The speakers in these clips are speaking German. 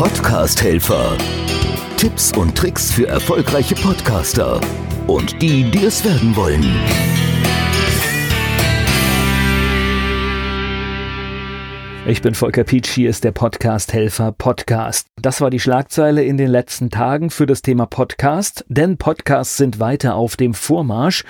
Podcast-Helfer. Tipps und Tricks für erfolgreiche Podcaster und die, die es werden wollen. Ich bin Volker Pietsch, hier ist der Podcast Helfer Podcast. Das war die Schlagzeile in den letzten Tagen für das Thema Podcast, denn Podcasts sind weiter auf dem Vormarsch.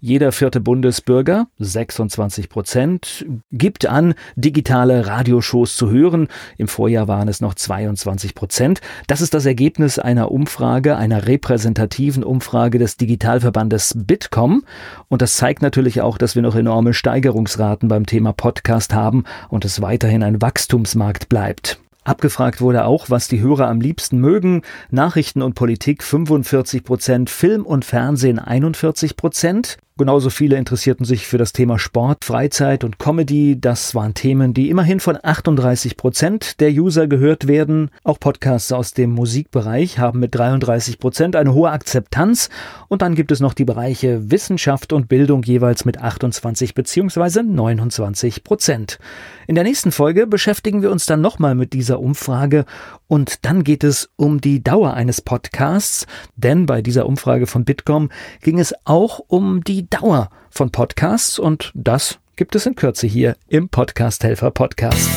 Jeder vierte Bundesbürger, 26 Prozent, gibt an, digitale Radioshows zu hören. Im Vorjahr waren es noch 22 Prozent. Das ist das Ergebnis einer Umfrage, einer repräsentativen Umfrage des Digitalverbandes Bitkom. Und das zeigt natürlich auch, dass wir noch enorme Steigerungsraten beim Thema Podcast haben und es weiterhin ein Wachstumsmarkt bleibt. Abgefragt wurde auch, was die Hörer am liebsten mögen. Nachrichten und Politik 45 Prozent, Film und Fernsehen 41 Prozent. Genauso viele interessierten sich für das Thema Sport, Freizeit und Comedy. Das waren Themen, die immerhin von 38 Prozent der User gehört werden. Auch Podcasts aus dem Musikbereich haben mit 33 Prozent eine hohe Akzeptanz. Und dann gibt es noch die Bereiche Wissenschaft und Bildung jeweils mit 28 bzw. 29 Prozent. In der nächsten Folge beschäftigen wir uns dann nochmal mit dieser Umfrage und dann geht es um die Dauer eines Podcasts, denn bei dieser Umfrage von Bitkom ging es auch um Dauer von Podcasts und das gibt es in Kürze hier im Podcast Helfer Podcast.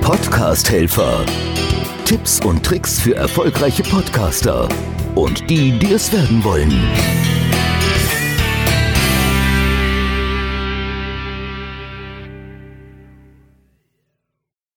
Podcast Helfer. Tipps und Tricks für erfolgreiche Podcaster und die, die es werden wollen.